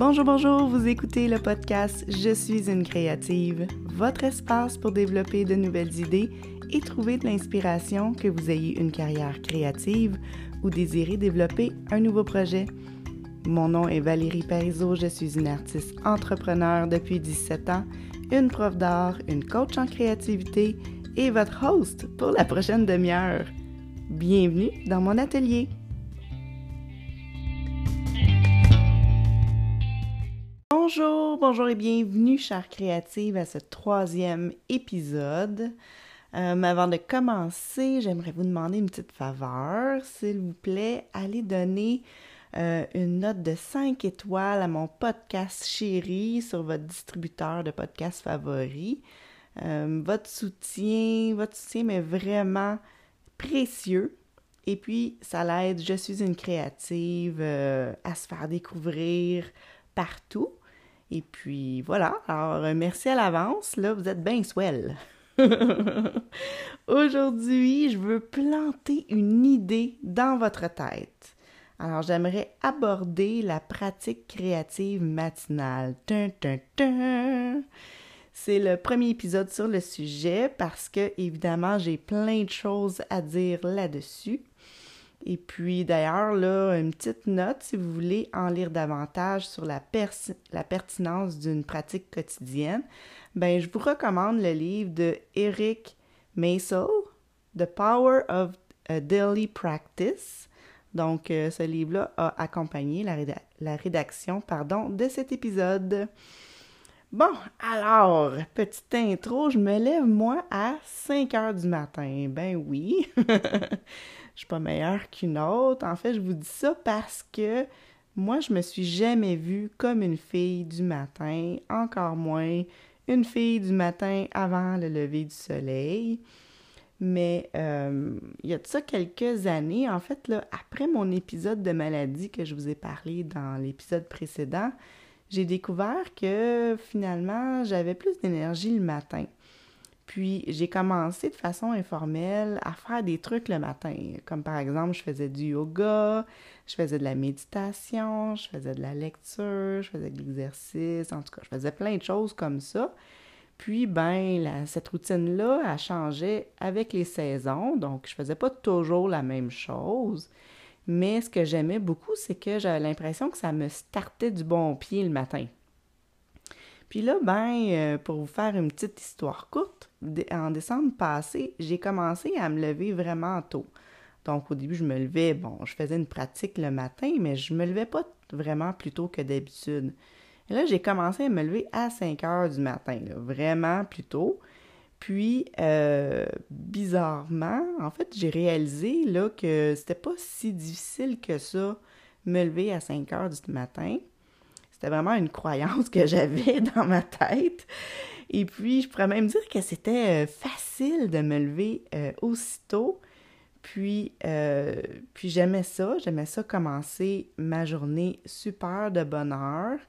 Bonjour, bonjour, vous écoutez le podcast Je suis une créative, votre espace pour développer de nouvelles idées et trouver de l'inspiration que vous ayez une carrière créative ou désirez développer un nouveau projet. Mon nom est Valérie Parizeau, je suis une artiste entrepreneur depuis 17 ans, une prof d'art, une coach en créativité et votre host pour la prochaine demi-heure. Bienvenue dans mon atelier. Bonjour, et bienvenue, chère créative, à ce troisième épisode. Euh, avant de commencer, j'aimerais vous demander une petite faveur. S'il vous plaît, allez donner euh, une note de 5 étoiles à mon podcast chéri sur votre distributeur de podcasts favori. Euh, votre soutien, votre soutien m'est vraiment précieux. Et puis, ça l'aide, je suis une créative, à se faire découvrir partout. Et puis voilà, alors merci à l'avance, là, vous êtes bien swell. Aujourd'hui, je veux planter une idée dans votre tête. Alors, j'aimerais aborder la pratique créative matinale. C'est le premier épisode sur le sujet parce que, évidemment, j'ai plein de choses à dire là-dessus. Et puis d'ailleurs, là, une petite note, si vous voulez en lire davantage sur la, la pertinence d'une pratique quotidienne, ben, je vous recommande le livre de Eric Maisel, The Power of a Daily Practice. Donc, euh, ce livre-là a accompagné la, la rédaction pardon, de cet épisode. Bon, alors, petite intro, je me lève moi à 5 heures du matin. Ben oui. je suis pas meilleure qu'une autre. En fait, je vous dis ça parce que moi, je me suis jamais vue comme une fille du matin, encore moins une fille du matin avant le lever du soleil. Mais euh, il y a de ça quelques années, en fait, là, après mon épisode de maladie que je vous ai parlé dans l'épisode précédent, j'ai découvert que finalement, j'avais plus d'énergie le matin. Puis j'ai commencé de façon informelle à faire des trucs le matin, comme par exemple je faisais du yoga, je faisais de la méditation, je faisais de la lecture, je faisais de l'exercice, en tout cas je faisais plein de choses comme ça. Puis ben cette routine-là a changé avec les saisons, donc je faisais pas toujours la même chose. Mais ce que j'aimais beaucoup, c'est que j'avais l'impression que ça me startait du bon pied le matin. Puis là, ben, euh, pour vous faire une petite histoire courte, en décembre passé, j'ai commencé à me lever vraiment tôt. Donc, au début, je me levais, bon, je faisais une pratique le matin, mais je me levais pas vraiment plus tôt que d'habitude. Et là, j'ai commencé à me lever à 5 heures du matin, vraiment plus tôt. Puis, euh, bizarrement, en fait, j'ai réalisé là, que c'était pas si difficile que ça, me lever à 5 heures du matin. C'était vraiment une croyance que j'avais dans ma tête. Et puis, je pourrais même dire que c'était euh, facile de me lever euh, aussitôt. Puis, euh, puis j'aimais ça. J'aimais ça commencer ma journée super de bonne heure.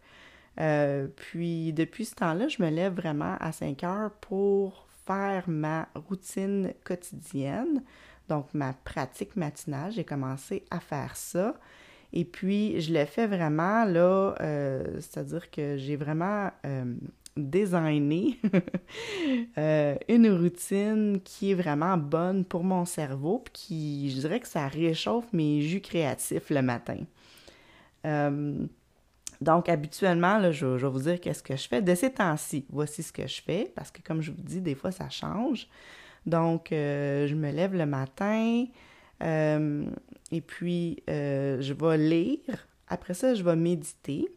puis, depuis ce temps-là, je me lève vraiment à 5 heures pour faire ma routine quotidienne. Donc, ma pratique matinale, j'ai commencé à faire ça. Et puis, je l'ai fait vraiment, là, euh, c'est-à-dire que j'ai vraiment euh, designé euh, une routine qui est vraiment bonne pour mon cerveau, puis qui, je dirais que ça réchauffe mes jus créatifs le matin. donc, habituellement, là, je, je, vais vous dire qu'est-ce que je fais. De ces temps-ci, voici ce que je fais, parce que comme je vous dis, des fois, ça change. Donc, je me lève le matin, euh, et puis, euh, je vais lire. Après ça, je vais méditer.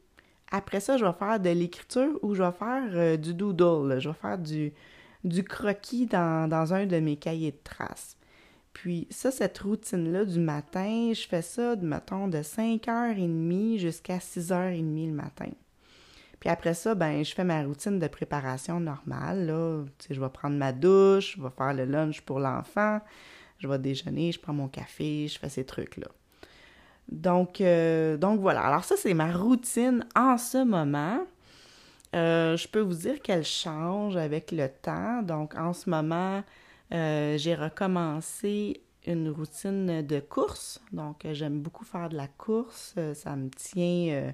Après ça, je vais faire de l'écriture ou je vais faire euh, du doodle. Je vais faire du, du croquis dans, dans, un de mes cahiers de traces. Puis ça, cette routine-là du matin, je fais ça, mettons, de 5h30 jusqu'à 6h30 le matin. Puis après ça, ben, je fais ma routine de préparation normale. Là. Tu sais, je vais prendre ma douche, je vais faire le lunch pour l'enfant, je vais déjeuner, je prends mon café, je fais ces trucs-là. Donc, euh, donc voilà. Alors ça, c'est ma routine en ce moment. Euh, je peux vous dire qu'elle change avec le temps. Donc, en ce moment, euh, j'ai recommencé une routine de course. Donc, j'aime beaucoup faire de la course. Ça me tient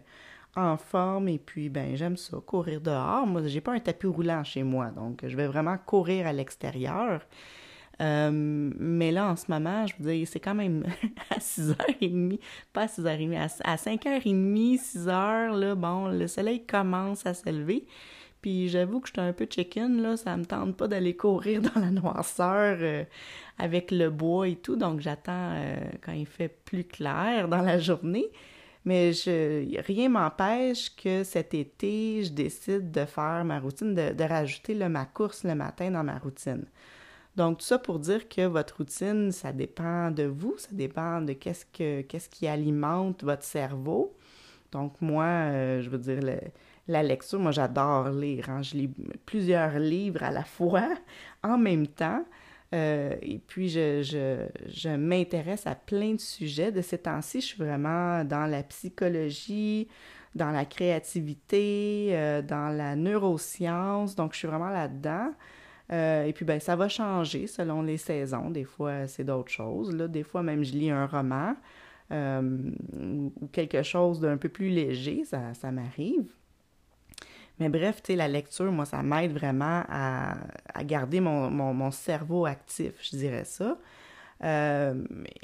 en forme et puis ben j'aime ça courir dehors. Moi, j'ai pas un tapis roulant chez moi, donc je vais vraiment courir à l'extérieur. Euh, mais là, en ce moment, je veux dire, c'est quand même à 6h30, pas à 6h30, à, 5h30, 6h, là, bon, le soleil commence à se lever. Puis j'avoue que je suis un peu chicken, là, ça me tente pas d'aller courir dans la noirceur euh, avec le bois et tout, donc j'attends euh, quand il fait plus clair dans la journée. Mais je, rien m'empêche que cet été, je décide de faire ma routine, de, rajouter ma course le matin dans ma routine. Donc, tout ça pour dire que votre routine, ça dépend de vous, ça dépend de qu'est-ce, que, qu'est-ce qui alimente votre cerveau. Donc, moi, euh, je veux dire, la lecture, moi, j'adore lire. Hein. Je lis plusieurs livres à la fois, en même temps. Euh, et puis, je, je, je m'intéresse à plein de sujets. De ces temps-ci, je suis vraiment dans la psychologie, dans la créativité, euh, dans la neuroscience. Donc, je suis vraiment là-dedans. Euh, et puis, ben, ça va changer selon les saisons. Des fois, c'est d'autres choses. Là. Des fois, même, je lis un roman euh, ou quelque chose d'un peu plus léger, ça, ça m'arrive. Mais bref, tu sais, la lecture, moi, ça m'aide vraiment à, à garder mon, mon, mon, cerveau actif, je dirais ça. Euh,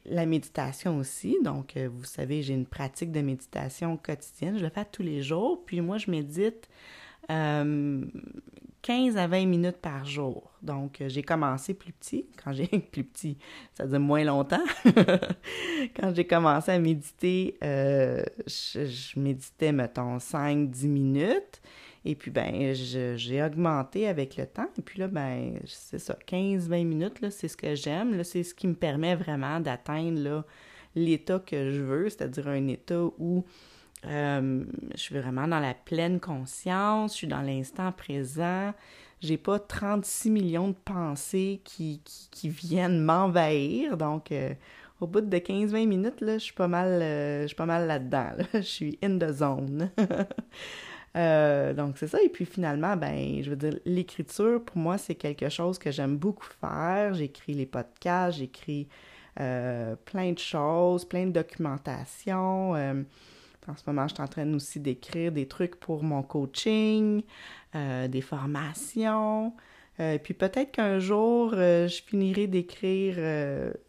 la méditation aussi. Donc, vous savez, j'ai une pratique de méditation quotidienne. Je le fais tous les jours. Puis moi, je médite 15 à 20 minutes par jour. Donc, euh, j'ai commencé plus petit, quand j'ai plus petit, ça dire moins longtemps. quand j'ai commencé à méditer, euh, je, méditais, mettons, 5-10 minutes. Et puis, ben, j'ai augmenté avec le temps. Et puis là, ben, c'est ça, 15-20 minutes, là, c'est ce que j'aime. C'est ce qui me permet vraiment d'atteindre, l'état que je veux, c'est-à-dire un état où euh, je suis vraiment dans la pleine conscience, je suis dans l'instant présent. J'ai pas 36 millions de pensées qui, viennent m'envahir. Donc, euh, au bout de 15-20 minutes, là, je suis pas mal, euh, je suis pas mal là-dedans. Je suis in the zone. donc, c'est ça. Et puis, finalement, ben, je veux dire, l'écriture, pour moi, c'est quelque chose que j'aime beaucoup faire. J'écris les podcasts, j'écris plein de choses, plein de documentation. En ce moment, je suis en train aussi d'écrire des trucs pour mon coaching, euh, des formations. Euh, puis peut-être qu'un jour, euh, je finirai d'écrire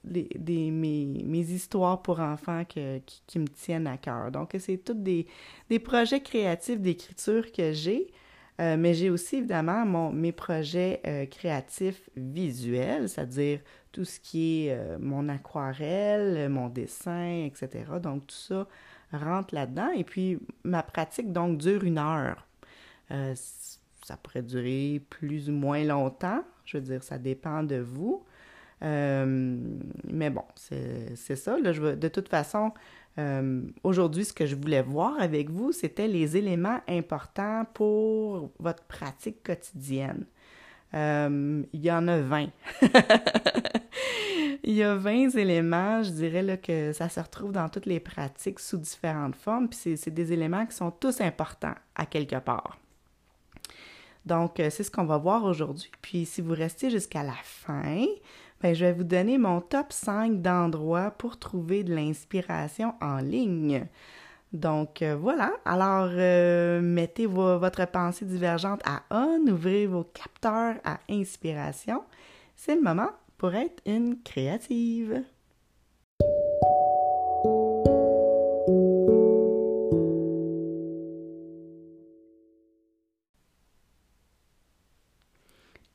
mes, histoires pour enfants qui, me tiennent à cœur. Donc, c'est tous des, des, projets créatifs d'écriture que j'ai. mais j'ai aussi évidemment mon, mes projets créatifs visuels, c'est-à-dire tout ce qui est mon aquarelle, mon dessin, etc. Donc tout ça, rentre là-dedans. Et puis, ma pratique, donc, dure une heure. Euh, ça pourrait durer plus ou moins longtemps. Je veux dire, ça dépend de vous. Euh, mais bon, c'est ça. Là, je veux, de toute façon, euh, aujourd'hui, ce que je voulais voir avec vous, c'était les éléments importants pour votre pratique quotidienne. il y en a 20. Il y a 20 éléments, je dirais là, que ça se retrouve dans toutes les pratiques sous différentes formes, puis c'est des éléments qui sont tous importants à quelque part. Donc, euh, c'est ce qu'on va voir aujourd'hui. Puis, si vous restez jusqu'à la fin, ben, je vais vous donner mon top 5 d'endroits pour trouver de l'inspiration en ligne. Donc, euh, voilà. Alors, euh, mettez votre pensée divergente à on, ouvrez vos capteurs à inspiration. C'est le moment pour être une créative.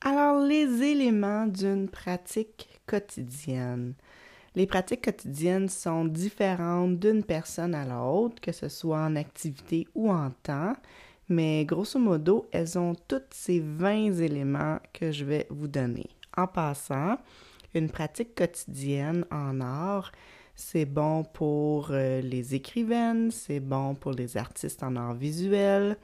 Alors, les éléments d'une pratique quotidienne. Les pratiques quotidiennes sont différentes d'une personne à l'autre, que ce soit en activité ou en temps, mais grosso modo, elles ont tous ces 20 éléments que je vais vous donner. En passant, une pratique quotidienne en art, c'est bon pour euh, les écrivaines, c'est bon pour les artistes en art visuel,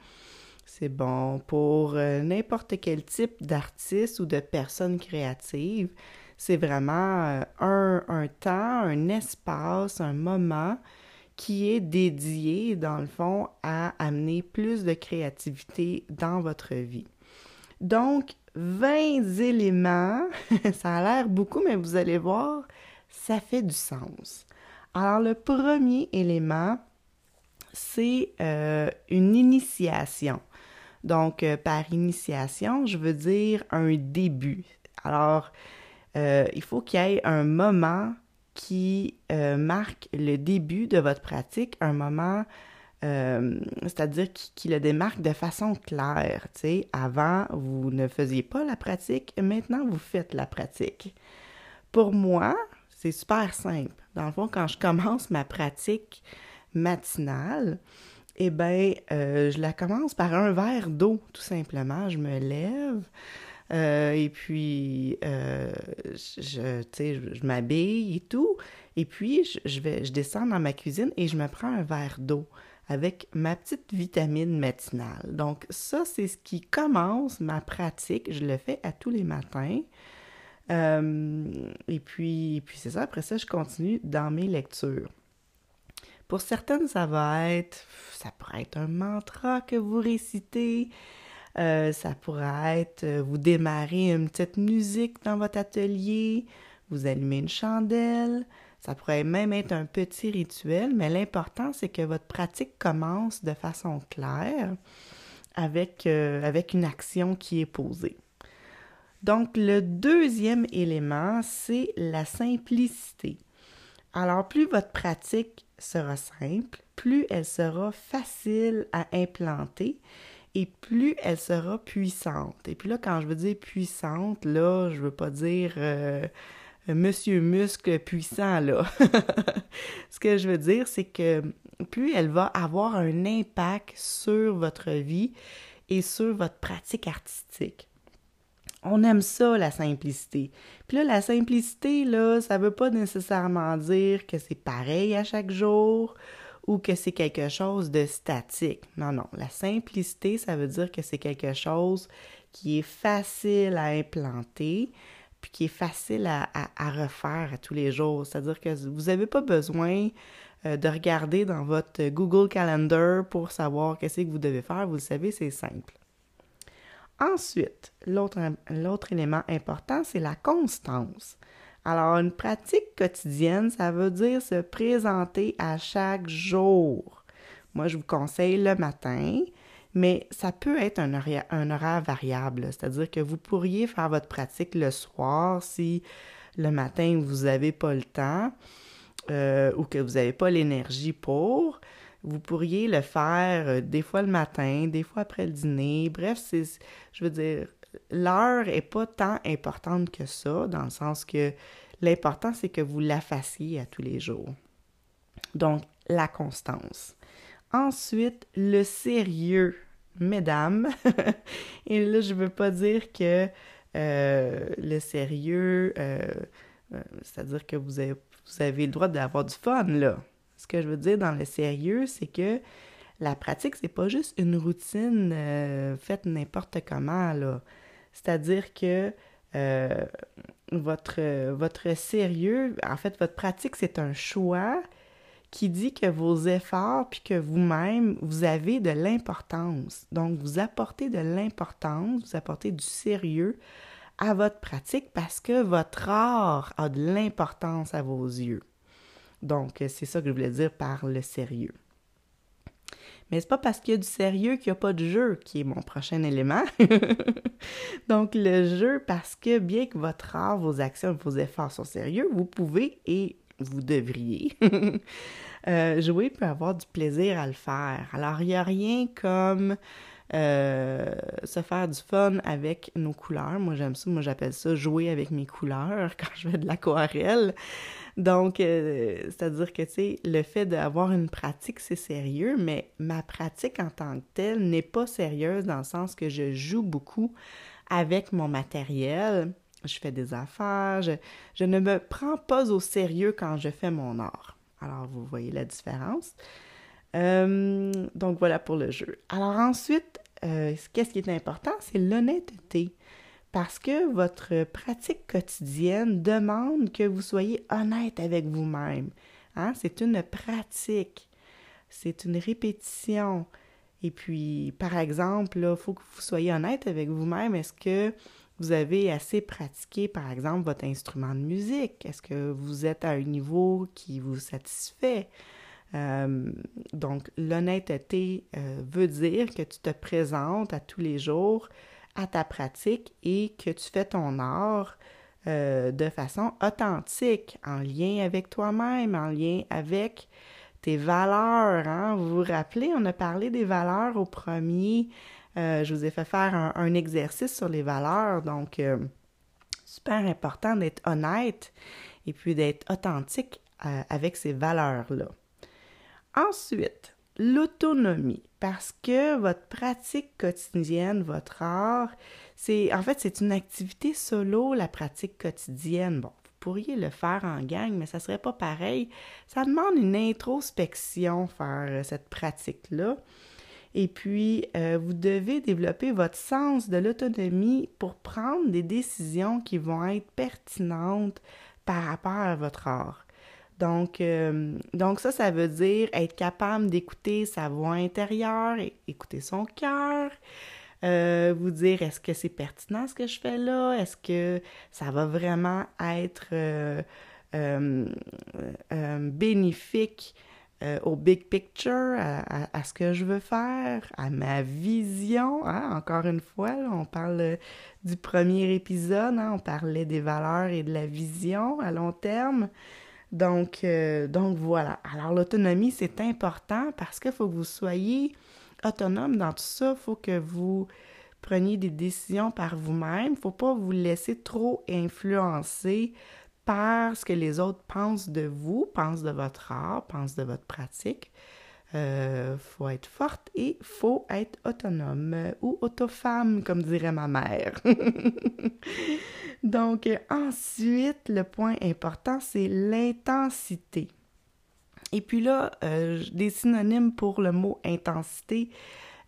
c'est bon pour euh, n'importe quel type d'artiste ou de personne créative. C'est vraiment euh, un, un, temps, un espace, un moment qui est dédié, dans le fond, à amener plus de créativité dans votre vie. Donc, 20 éléments. ça a l'air beaucoup, mais vous allez voir, ça fait du sens. Alors, le premier élément, c'est euh, une initiation. Donc, euh, par initiation, je veux dire un début. Alors, euh, il faut qu'il y ait un moment qui marque le début de votre pratique, un moment, c'est-à-dire qui, le démarque de façon claire. Avant, vous ne faisiez pas la pratique, maintenant, vous faites la pratique. Pour moi, c'est super simple. Dans le fond, quand je commence ma pratique matinale, eh bien, euh, je la commence par un verre d'eau, tout simplement. Je me lève. Euh, et puis, euh, je, je, je m'habille et tout. Et puis, vais, je descends dans ma cuisine et je me prends un verre d'eau avec ma petite vitamine matinale. Donc, ça, c'est ce qui commence ma pratique. Je le fais à tous les matins. Euh, et puis, puis c'est ça, après ça, je continue dans mes lectures. Pour certaines, ça va être, ça pourrait être un mantra que vous récitez, euh, ça pourrait être, euh, vous démarrez une petite musique dans votre atelier, vous allumez une chandelle, ça pourrait même être un petit rituel, mais l'important, c'est que votre pratique commence de façon claire avec, avec une action qui est posée. Donc, le deuxième élément, c'est la simplicité. Alors, plus votre pratique sera simple, plus elle sera facile à implanter et plus elle sera puissante. Et puis là, quand je veux dire puissante, là, je veux pas dire euh, Monsieur Muscle puissant, là. Ce que je veux dire, c'est que plus elle va avoir un impact sur votre vie et sur votre pratique artistique. On aime ça, la simplicité. Puis là, la simplicité, là, ça veut pas nécessairement dire que c'est pareil à chaque jour ou que c'est quelque chose de statique. Non, non. La simplicité, ça veut dire que c'est quelque chose qui est facile à implanter, puis qui est facile à, refaire à tous les jours. C'est-à-dire que vous n'avez pas besoin euh, de regarder dans votre Google Calendar pour savoir qu'est-ce que vous devez faire. Vous le savez, c'est simple. Ensuite, l'autre élément important, c'est la constance. Alors, une pratique quotidienne, ça veut dire se présenter à chaque jour. Moi, je vous conseille le matin, mais ça peut être un horaire, variable, c'est-à-dire que vous pourriez faire votre pratique le soir si le matin vous n'avez pas le temps euh, ou que vous n'avez pas l'énergie pour. Vous pourriez le faire euh, des fois le matin, des fois après le dîner. Bref, c'est, je veux dire, l'heure est pas tant importante que ça, dans le sens que l'important, c'est que vous la fassiez à tous les jours. Donc, la constance. Ensuite, le sérieux, mesdames. Et là, je veux pas dire que euh, le sérieux, euh, c'est-à-dire que vous avez, vous avez le droit d'avoir du fun, là. Ce que je veux dire dans le sérieux, c'est que la pratique, c'est pas juste une routine euh, faite n'importe comment, là. C'est-à-dire que euh, votre, votre sérieux, en fait, votre pratique, c'est un choix qui dit que vos efforts, puis que vous-même, vous avez de l'importance. Donc, vous apportez de l'importance, vous apportez du sérieux à votre pratique parce que votre art a de l'importance à vos yeux. Donc, c'est ça que je voulais dire par le sérieux. Mais c'est pas parce qu'il y a du sérieux qu'il n'y a pas de jeu qui est mon prochain élément. Donc, le jeu, parce que bien que votre art, vos actions, vos efforts sont sérieux, vous pouvez et vous devriez euh, jouer peut avoir du plaisir à le faire. Alors, il n'y a rien comme euh, se faire du fun avec nos couleurs. Moi, j'aime ça. Moi, j'appelle ça jouer avec mes couleurs quand je fais de l'aquarelle. Donc, euh, c'est-à-dire que, tu sais, le fait d'avoir une pratique, c'est sérieux, mais ma pratique en tant que telle n'est pas sérieuse dans le sens que je joue beaucoup avec mon matériel. Je fais des affaires, je, ne me prends pas au sérieux quand je fais mon art. Alors, vous voyez la différence. Euh, donc, voilà pour le jeu. Alors ensuite, euh, qu'est-ce qui est important? C'est l'honnêteté parce que votre pratique quotidienne demande que vous soyez honnête avec vous-même. Hein? C'est une pratique, c'est une répétition. Et puis, par exemple, il faut que vous soyez honnête avec vous-même. Est-ce que vous avez assez pratiqué, par exemple, votre instrument de musique? Est-ce que vous êtes à un niveau qui vous satisfait? Euh, donc, l'honnêteté euh, veut dire que tu te présentes à tous les jours à ta pratique et que tu fais ton art euh, de façon authentique, en lien avec toi-même, en lien avec tes valeurs. Hein? Vous vous rappelez, on a parlé des valeurs au premier. Je vous ai fait faire un, exercice sur les valeurs. Donc, super important d'être honnête et puis d'être authentique avec ces valeurs-là. Ensuite, l'autonomie, parce que votre pratique quotidienne, votre art, c'est en fait c'est une activité solo, la pratique quotidienne. Bon, vous pourriez le faire en gang, mais ça serait pas pareil. Ça demande une introspection faire euh, cette pratique-là. Et puis, euh, vous devez développer votre sens de l'autonomie pour prendre des décisions qui vont être pertinentes par rapport à votre art. Donc, euh, donc ça, ça veut dire être capable d'écouter sa voix intérieure, écouter son cœur, euh, vous dire est-ce que c'est pertinent ce que je fais là, est-ce que ça va vraiment être bénéfique au big picture, à, ce que je veux faire, à ma vision. Hein? Encore une fois, on parle du premier épisode, hein? on parlait des valeurs et de la vision à long terme. Donc, euh, donc voilà. Alors l'autonomie, c'est important parce qu'il faut que vous soyez autonome dans tout ça. Il faut que vous preniez des décisions par vous-même. Il ne faut pas vous laisser trop influencer par ce que les autres pensent de vous, pensent de votre art, pensent de votre pratique. Il euh, faut être forte et faut être autonome ou autofemme, comme dirait ma mère. Donc, ensuite, le point important, c'est l'intensité. Et puis là, euh, des synonymes pour le mot intensité,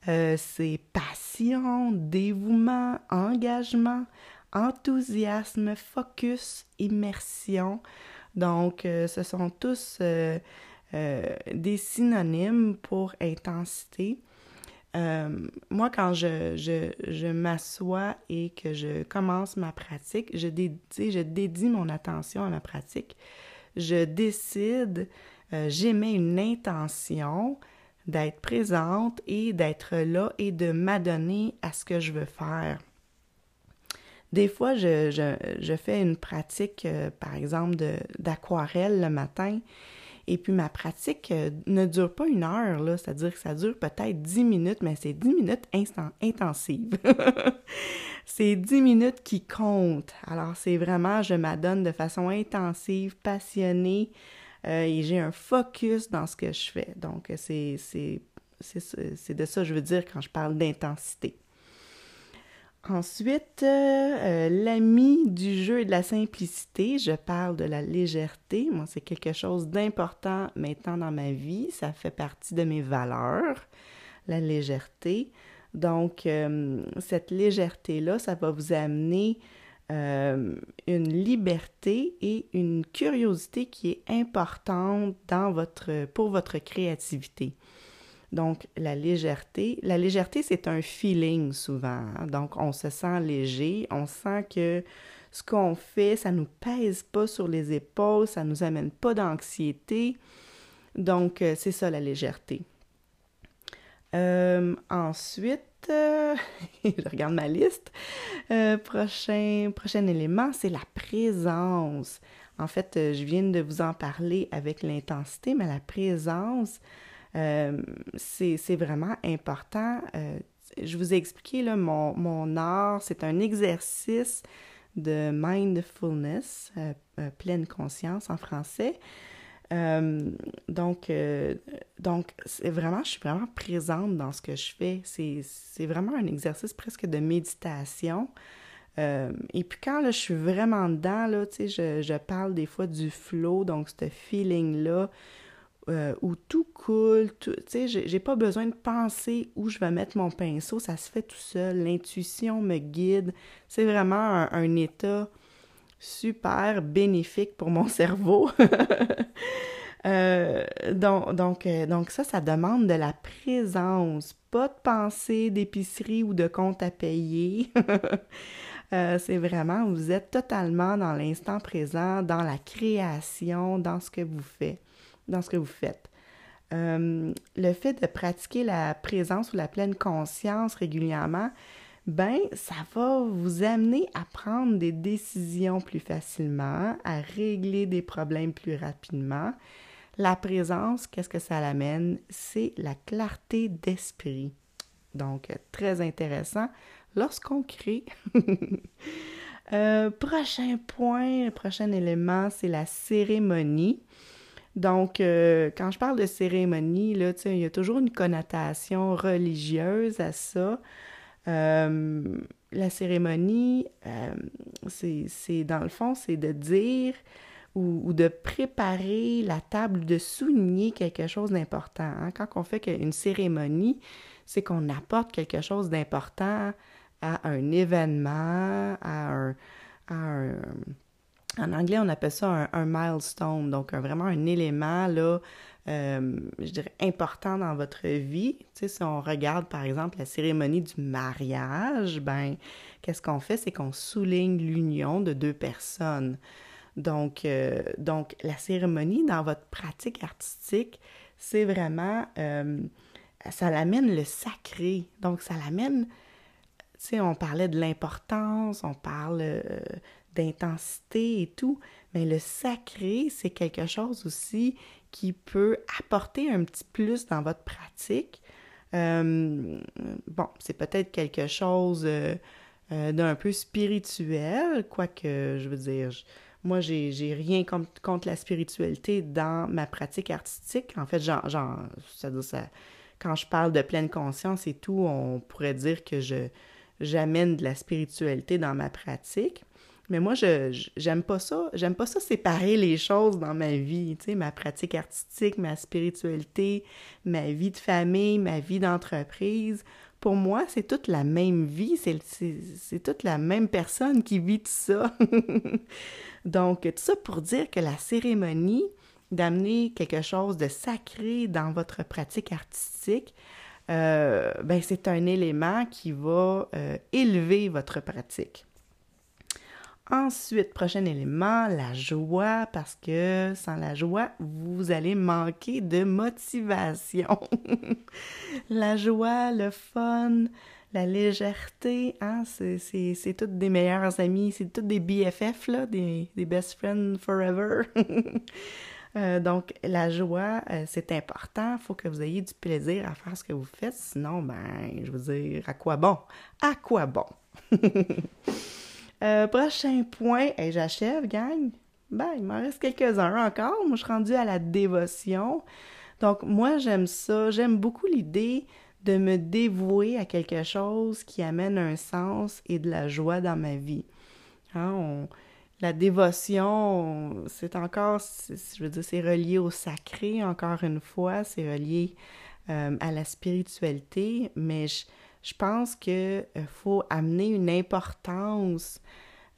euh, c'est passion, dévouement, engagement, enthousiasme, focus, immersion. Donc, ce sont tous euh, des synonymes pour intensité. Euh, moi, quand je, m'assois et que je commence ma pratique, je, dédie, je dédie mon attention à ma pratique. Je décide, euh, j'émets une intention d'être présente et d'être là et de m'adonner à ce que je veux faire. Des fois, je, fais une pratique, par exemple, d'aquarelle le matin et puis ma pratique euh, ne dure pas une heure, là, c'est-à-dire que ça dure peut-être dix minutes, mais c'est dix minutes instant intensives. c'est dix minutes qui comptent. Alors c'est vraiment, je m'adonne de façon intensive, passionnée, euh, et j'ai un focus dans ce que je fais. Donc c'est de ça que je veux dire quand je parle d'intensité. Ensuite, euh, l'ami du jeu et de la simplicité, je parle de la légèreté. Moi, c'est quelque chose d'important maintenant dans ma vie. Ça fait partie de mes valeurs, la légèreté. Donc, euh, cette légèreté-là, ça va vous amener euh, une liberté et une curiosité qui est importante pour votre créativité. Donc, la légèreté. La légèreté, c'est un feeling souvent. Hein. Donc, on se sent léger, on sent que ce qu'on fait, ça ne nous pèse pas sur les épaules, ça ne nous amène pas d'anxiété. Donc, euh, c'est ça la légèreté. Euh, ensuite, je regarde ma liste. Euh, prochain, élément, c'est la présence. En fait, je viens de vous en parler avec l'intensité, mais la présence, euh, c'est vraiment important. Euh, je vous ai expliqué, là, mon, mon art, c'est un exercice de mindfulness, euh, pleine conscience en français. donc, donc c'est vraiment, je suis vraiment présente dans ce que je fais. C'est vraiment un exercice presque de méditation. et puis quand là, je suis vraiment dedans, là, je, je parle des fois du flow, donc ce feeling-là euh, où tout coule, tu sais, j'ai pas besoin de penser où je vais mettre mon pinceau, ça se fait tout seul, l'intuition me guide, c'est vraiment un, état super bénéfique pour mon cerveau. Euh, euh, donc ça, ça demande de la présence, pas de pensée d'épicerie ou de compte à payer. c'est vraiment, vous êtes totalement dans l'instant présent, dans la création, dans ce que vous faites dans ce que vous faites. euh, le fait de pratiquer la présence ou la pleine conscience régulièrement, ben ça va vous amener à prendre des décisions plus facilement, à régler des problèmes plus rapidement. La présence, qu'est-ce que ça l'amène? C'est la clarté d'esprit. Donc, très intéressant lorsqu'on crée. Euh, prochain point, prochain élément, c'est la cérémonie. Donc, euh, quand je parle de cérémonie, là, il y a toujours une connotation religieuse à ça. Euh, la cérémonie, c'est dans le fond, c'est de dire ou, de préparer la table, de souligner quelque chose d'important. Hein. Quand on fait une cérémonie, c'est qu'on apporte quelque chose d'important à un événement, à un, en anglais, on appelle ça un, milestone, donc vraiment un élément, là, euh, je dirais, important dans votre vie. Tu sais, si on regarde, par exemple, la cérémonie du mariage, ben, qu'est-ce qu'on fait? C'est qu'on souligne l'union de deux personnes. Donc, euh, la cérémonie dans votre pratique artistique, c'est vraiment, euh, ça l'amène le sacré. Donc, ça l'amène sais, on parlait de l'importance, on parle d'intensité et tout, mais le sacré, c'est quelque chose aussi qui peut apporter un petit plus dans votre pratique. Euh, bon, c'est peut-être quelque chose euh, d'un peu spirituel, quoique, je veux dire, moi, j'ai, rien contre, la spiritualité dans ma pratique artistique. En fait, genre, ça, quand je parle de pleine conscience et tout, on pourrait dire que j'amène de la spiritualité dans ma pratique. Mais moi, je j'aime pas ça. J'aime pas ça séparer les choses dans ma vie. Tu sais, ma pratique artistique, ma spiritualité, ma vie de famille, ma vie d'entreprise. Pour moi, c'est toute la même vie. C'est toute la même personne qui vit tout ça. Donc, tout ça pour dire que la cérémonie d'amener quelque chose de sacré dans votre pratique artistique, euh, ben, c'est un élément qui va euh, élever votre pratique. Ensuite, prochain élément, la joie, parce que sans la joie, vous allez manquer de motivation. la joie, le fun, la légèreté, hein, c'est toutes des meilleurs amis, c'est toutes des BFF, là, des, best friends forever. Euh, donc, la joie, euh, c'est important. Il faut que vous ayez du plaisir à faire ce que vous faites. Sinon, ben, je veux dire, à quoi bon? À quoi bon? Euh, prochain point, et j'achève, gang. Ben, il m'en reste quelques-uns encore. Moi, je suis rendue à la dévotion. Donc, moi, j'aime ça. J'aime beaucoup l'idée de me dévouer à quelque chose qui amène un sens et de la joie dans ma vie. Hein, la dévotion, c'est encore, je veux dire, c'est relié au sacré, encore une fois, c'est relié euh, à la spiritualité, mais je, pense qu'il euh, faut amener une importance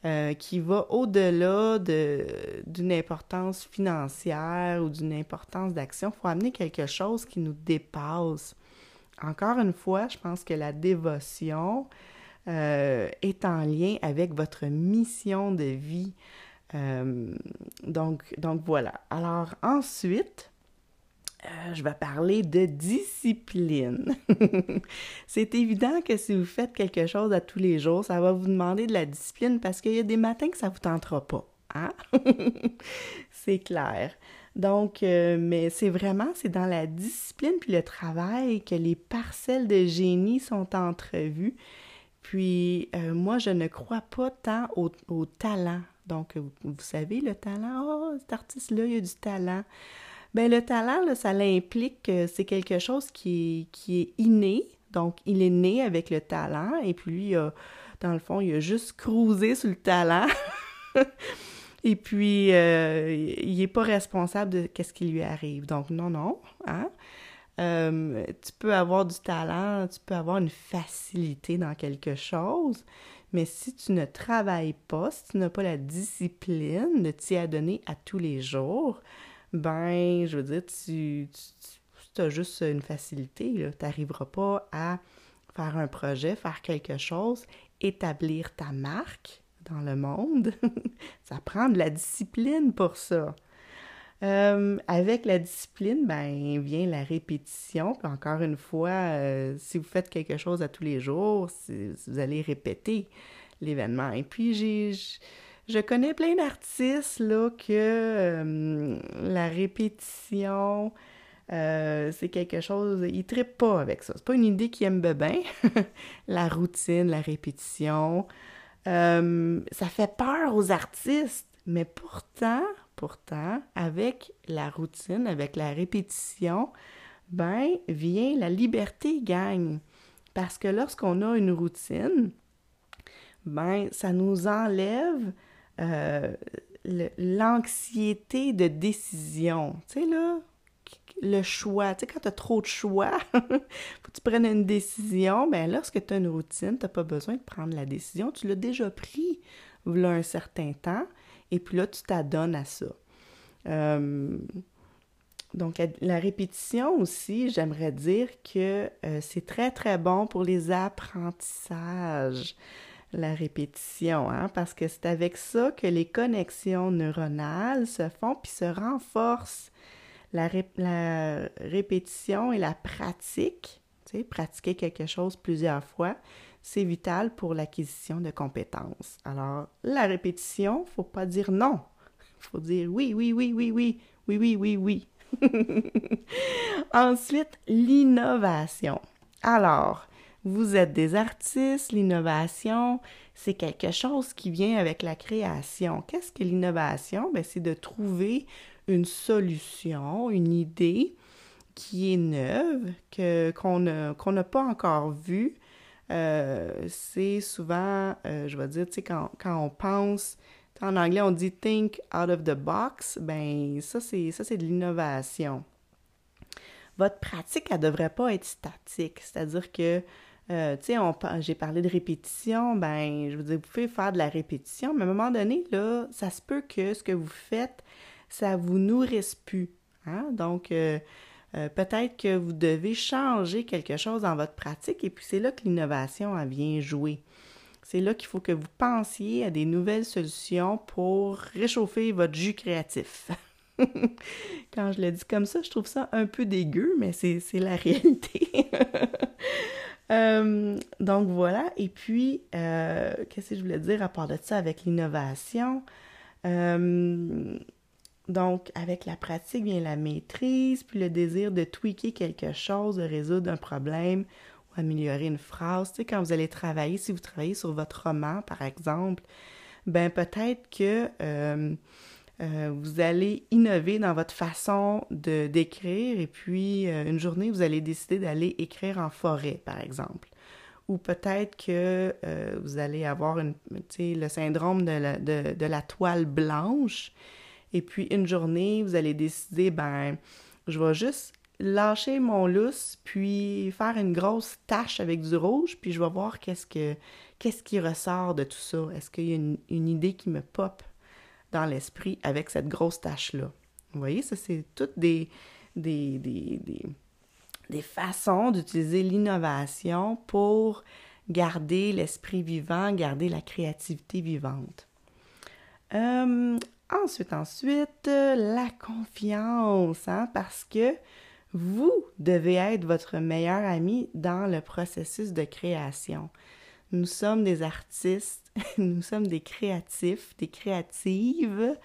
euh, qui va au-delà d'une importance financière ou d'une importance d'action. Il faut amener quelque chose qui nous dépasse. Encore une fois, je pense que la dévotion, euh, est en lien avec votre mission de vie. Donc, donc voilà. Alors ensuite, euh, je vais parler de discipline. c'est évident que si vous faites quelque chose à tous les jours, ça va vous demander de la discipline parce qu'il y a des matins que ça ne vous tentera pas. Hein? c'est clair. Donc, mais c'est vraiment, c'est dans la discipline puis le travail que les parcelles de génie sont entrevues puis, euh, moi, je ne crois pas tant au, talent. Donc, vous, savez, le talent, oh, cet artiste-là, il a du talent. Bien, le talent, là, ça l'implique que c'est quelque chose qui est, inné. Donc, il est né avec le talent. Et puis, lui, dans le fond, il a juste cruisé sur le talent. et puis, euh, il n'est pas responsable de ce qui lui arrive. Donc, non, non. Hein? Euh, tu peux avoir du talent, tu peux avoir une facilité dans quelque chose, mais si tu ne travailles pas, si tu n'as pas la discipline de t'y adonner à tous les jours, ben, je veux dire, tu, as juste une facilité, tu n'arriveras pas à faire un projet, faire quelque chose, établir ta marque dans le monde. ça prend de la discipline pour ça. Euh, avec la discipline, ben, vient la répétition. Puis encore une fois, euh, si vous faites quelque chose à tous les jours, vous allez répéter l'événement. Et puis, j'ai, je connais plein d'artistes là, que euh, la répétition, c'est quelque chose, ils trippent pas avec ça. C'est pas une idée qu'ils aiment bien. la routine, la répétition. ça fait peur aux artistes, mais pourtant, Pourtant, avec la routine, avec la répétition, ben, vient la liberté gagne. Parce que lorsqu'on a une routine, ben, ça nous enlève euh, l'anxiété de décision. Tu sais, là, le choix. Tu sais, quand tu as trop de choix, faut que tu prennes une décision. Ben, lorsque tu as une routine, tu n'as pas besoin de prendre la décision. Tu l'as déjà pris, voilà un certain temps. Et puis là, tu t'adonnes à ça. Euh, donc, la répétition aussi, j'aimerais dire que euh, c'est très, très bon pour les apprentissages, la répétition, hein, parce que c'est avec ça que les connexions neuronales se font puis se renforcent. La, la répétition et la pratique, pratiquer quelque chose plusieurs fois, c'est vital pour l'acquisition de compétences. Alors, la répétition, faut pas dire non. faut dire oui, oui, oui, oui, oui, oui, oui, oui, oui. Ensuite, l'innovation. Alors, vous êtes des artistes, l'innovation, c'est quelque chose qui vient avec la création. Qu'est-ce que l'innovation? Ben, c'est de trouver une solution, une idée qui est neuve, que, qu'on n'a pas encore vue, euh, c'est souvent, euh, je vais dire, tu sais, quand, quand, on pense, en anglais on dit think out of the box, ben ça c'est ça c'est de l'innovation. Votre pratique, elle devrait pas être statique, c'est-à-dire que euh, tu sais, j'ai parlé de répétition, ben, je veux dire, vous pouvez faire de la répétition, mais à un moment donné, là, ça se peut que ce que vous faites, ça vous nourrisse plus. Hein? Donc, euh, peut-être que vous devez changer quelque chose dans votre pratique et puis c'est là que l'innovation vient jouer. C'est là qu'il faut que vous pensiez à des nouvelles solutions pour réchauffer votre jus créatif. Quand je le dis comme ça, je trouve ça un peu dégueu, mais c'est la réalité. Euh, donc voilà, et puis, euh, qu'est-ce que je voulais dire à part de ça avec l'innovation? Donc, avec la pratique vient la maîtrise, puis le désir de tweaker quelque chose, de résoudre un problème ou améliorer une phrase. Tu sais, quand vous allez travailler, si vous travaillez sur votre roman, par exemple, ben peut-être que euh, euh, vous allez innover dans votre façon de d'écrire et puis euh, une journée, vous allez décider d'aller écrire en forêt, par exemple. Ou peut-être que vous allez avoir une, le syndrome de la, toile blanche et puis une journée, vous allez décider, ben, je vais juste lâcher mon lousse, puis faire une grosse tache avec du rouge, puis je vais voir qu'est-ce que qu'est-ce qui ressort de tout ça. Est-ce qu'il y a une, idée qui me pop? L'esprit avec cette grosse tache-là? Vous voyez, ça, c'est toutes des, des, des, des, façons d'utiliser l'innovation pour garder l'esprit vivant, garder la créativité vivante. Euh, Ensuite, ensuite, la confiance, hein, parce que vous devez être votre meilleur ami dans le processus de création. Nous sommes des artistes, nous sommes des créatifs, des créatives,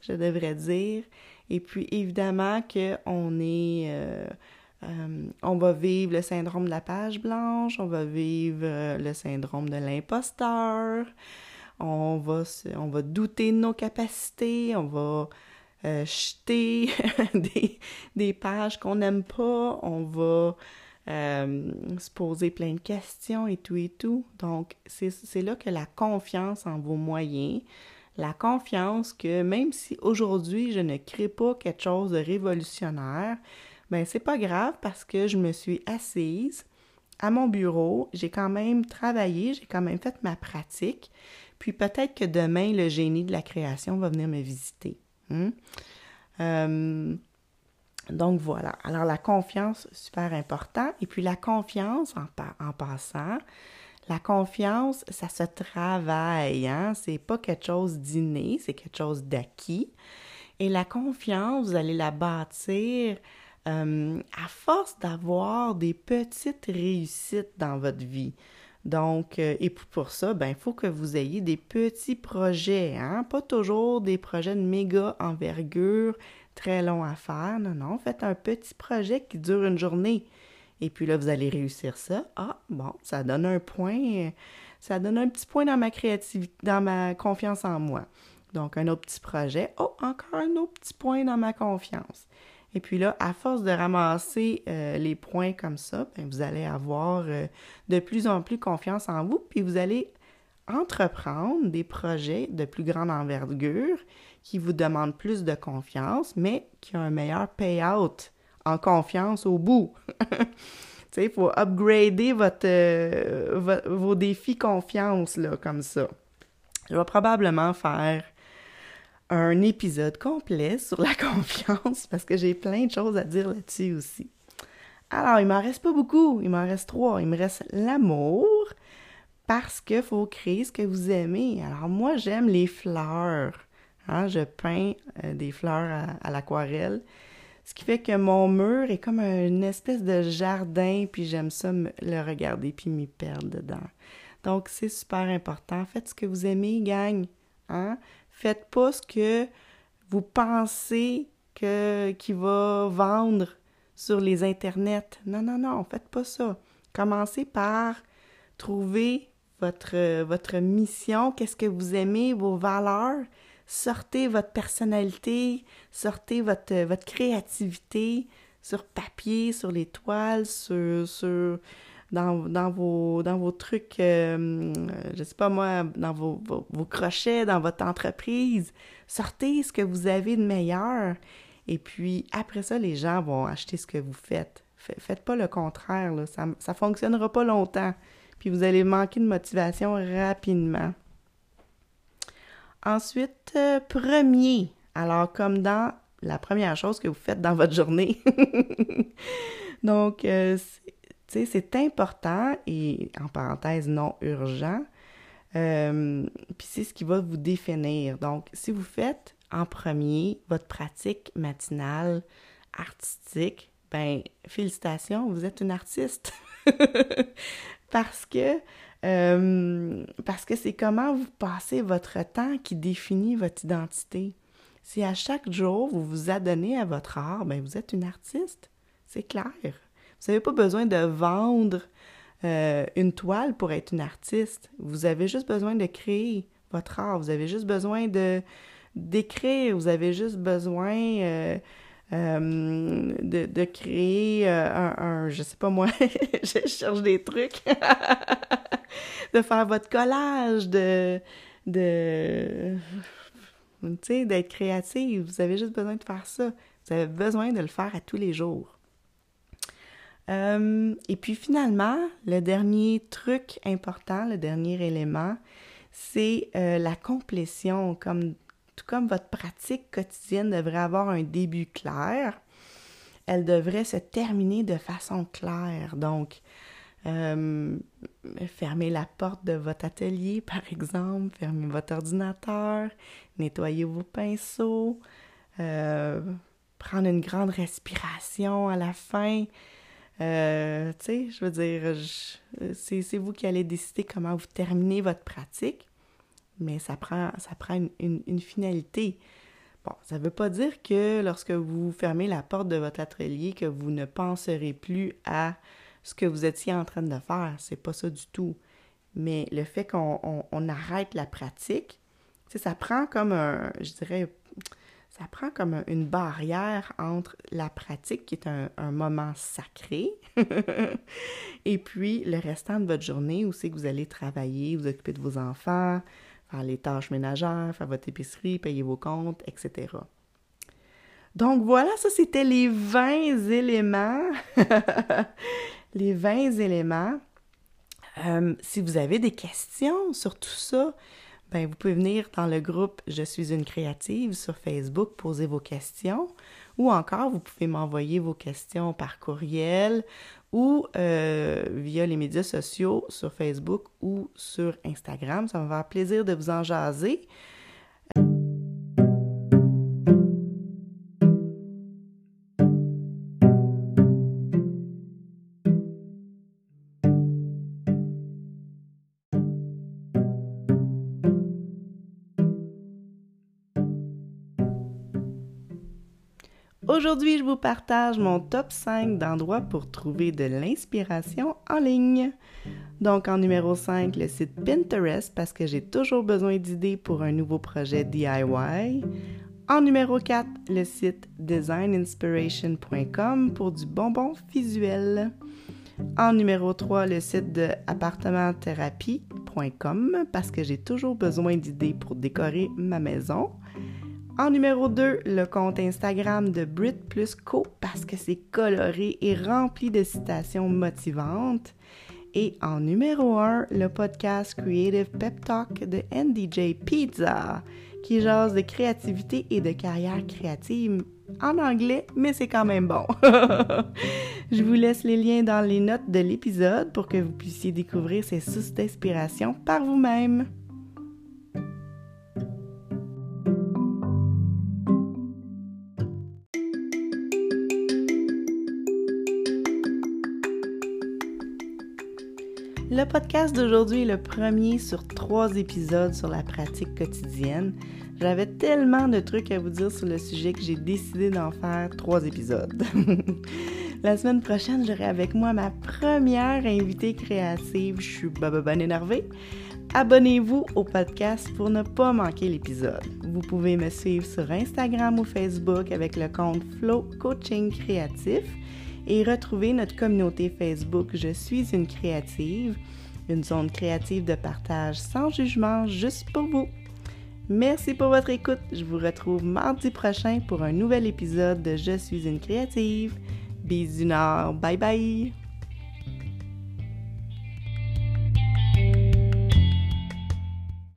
je devrais dire. Et puis évidemment qu'on est, euh, euh, on va vivre le syndrome de la page blanche, on va vivre euh, le syndrome de l'imposteur, on va, on va douter de nos capacités, on va jeter des, pages qu'on n'aime pas, on va euh, se poser plein de questions et tout et tout. Donc, c'est là que la confiance en vos moyens, la confiance que même si aujourd'hui je ne crée pas quelque chose de révolutionnaire, ben c'est pas grave parce que je me suis assise à mon bureau, j'ai quand même travaillé, j'ai quand même fait ma pratique, puis peut-être que demain, le génie de la création va venir me visiter. Hein. Euh, donc voilà. Alors la confiance, super important. Et puis la confiance, en, passant, la confiance, ça se travaille. Hein? C'est pas quelque chose d'inné, c'est quelque chose d'acquis. Et la confiance, vous allez la bâtir euh, à force d'avoir des petites réussites dans votre vie. Donc, euh, et pour ça, ben, il faut que vous ayez des petits projets, hein? pas toujours des projets de méga envergure, très longs à faire. Non, non, faites un petit projet qui dure une journée. Et puis là, vous allez réussir ça. Ah, bon, ça donne un point, ça donne un petit point dans ma créativité, dans ma confiance en moi. Donc, un autre petit projet. Oh, encore un autre petit point dans ma confiance. Et puis là, à force de ramasser euh, les points comme ça, ben, vous allez avoir euh, de plus en plus confiance en vous, puis vous allez entreprendre des projets de plus grande envergure qui vous demandent plus de confiance, mais qui ont un meilleur payout en confiance au bout. il faut upgrader votre, euh, vos défis confiance, là, comme ça. Je vais probablement faire un épisode complet sur la confiance parce que j'ai plein de choses à dire là-dessus aussi. Alors, il m'en reste pas beaucoup, il m'en reste trois. Il me reste l'amour parce qu'il faut créer ce que vous aimez. Alors, moi, j'aime les fleurs. Hein, je peins euh, des fleurs à, l'aquarelle. Ce qui fait que mon mur est comme une espèce de jardin, puis j'aime ça le regarder puis m'y perdre dedans. Donc, c'est super important. Faites ce que vous aimez, gang. Hein? Faites pas ce que vous pensez que va vendre sur les internets. Non, non, non, faites pas ça. Commencez par trouver votre, votre mission, qu'est-ce que vous aimez, vos valeurs? Sortez votre personnalité, sortez votre, votre créativité sur papier, sur les toiles, sur, dans, vos, trucs, euh, je sais pas moi, dans vos, vos, crochets, dans votre entreprise. Sortez ce que vous avez de meilleur. Et puis, après ça, les gens vont acheter ce que vous faites. Faites pas le contraire, ça ne fonctionnera pas longtemps. Puis vous allez manquer de motivation rapidement. Ensuite, euh, premier. Alors, comme dans la première chose que vous faites dans votre journée. Donc, euh, c'est important et en parenthèse non urgent. Euh, puis c'est ce qui va vous définir. Donc, si vous faites en premier votre pratique matinale artistique, ben félicitations, vous êtes une artiste. parce que euh, parce que c'est comment vous passez votre temps qui définit votre identité. Si à chaque jour vous vous adonnez à votre art, ben vous êtes une artiste. C'est clair. Vous n'avez pas besoin de vendre euh, une toile pour être une artiste. Vous avez juste besoin de créer votre art. Vous avez juste besoin de d'écrire. Vous avez juste besoin euh, euh, de, créer un, un, je sais pas moi, je cherche des trucs, de faire votre collage, de, de, tu sais, d'être créative. Vous avez juste besoin de faire ça. Vous avez besoin de le faire à tous les jours. Euh, et puis finalement, le dernier truc important, le dernier élément, c'est euh, la complétion. Comme, tout comme votre pratique quotidienne devrait avoir un début clair, elle devrait se terminer de façon claire. Donc, euh, fermez la porte de votre atelier, par exemple, fermez votre ordinateur, nettoyez vos pinceaux, prendre une grande respiration à la fin, euh, tu sais, je veux dire, c'est vous qui allez décider comment vous terminez votre pratique, mais ça prend, ça prend une, finalité. Bon, ça ne veut pas dire que lorsque vous fermez la porte de votre atelier, que vous ne penserez plus à ce que vous étiez en train de faire. C'est pas ça du tout. Mais le fait qu'on arrête la pratique, ça prend comme un, je dirais, ça prend comme une barrière entre la pratique, qui est un, moment sacré, et puis le restant de votre journée où c'est que vous allez travailler, vous occuper de vos enfants, faire les tâches ménagères, faire votre épicerie, payer vos comptes, etc. Donc voilà, ça c'était les 20 éléments. les 20 éléments. Euh, si vous avez des questions sur tout ça, ben, vous pouvez venir dans le groupe Je suis une créative sur Facebook, poser vos questions, ou encore vous pouvez m'envoyer vos questions par courriel ou euh, via les médias sociaux sur Facebook ou sur Instagram. Ça va me faire plaisir de vous en jaser. Aujourd'hui, je vous partage mon top 5 d'endroits pour trouver de l'inspiration en ligne. Donc en numéro 5, le site Pinterest parce que j'ai toujours besoin d'idées pour un nouveau projet DIY. En numéro 4, le site designinspiration.com pour du bonbon visuel. En numéro 3, le site de appartementthérapie.com parce que j'ai toujours besoin d'idées pour décorer ma maison. En numéro 2, le compte Instagram de Brit Plus Co parce que c'est coloré et rempli de citations motivantes. Et en numéro 1, le podcast Creative Pep Talk de NDJ Pizza qui jase de créativité et de carrière créative en anglais, mais c'est quand même bon. Je vous laisse les liens dans les notes de l'épisode pour que vous puissiez découvrir ces sources d'inspiration par vous-même. Le podcast d'aujourd'hui est le premier sur trois épisodes sur la pratique quotidienne. J'avais tellement de trucs à vous dire sur le sujet que j'ai décidé d'en faire trois épisodes. la semaine prochaine, j'aurai avec moi ma première invitée créative. Je suis bonne énervée. Abonnez-vous au podcast pour ne pas manquer l'épisode. Vous pouvez me suivre sur Instagram ou Facebook avec le compte Flow Coaching Créatif et retrouver notre communauté Facebook Je suis une créative, une zone créative de partage sans jugement juste pour vous. Merci pour votre écoute. Je vous retrouve mardi prochain pour un nouvel épisode de Je suis une créative. Bisous Nord. Bye bye.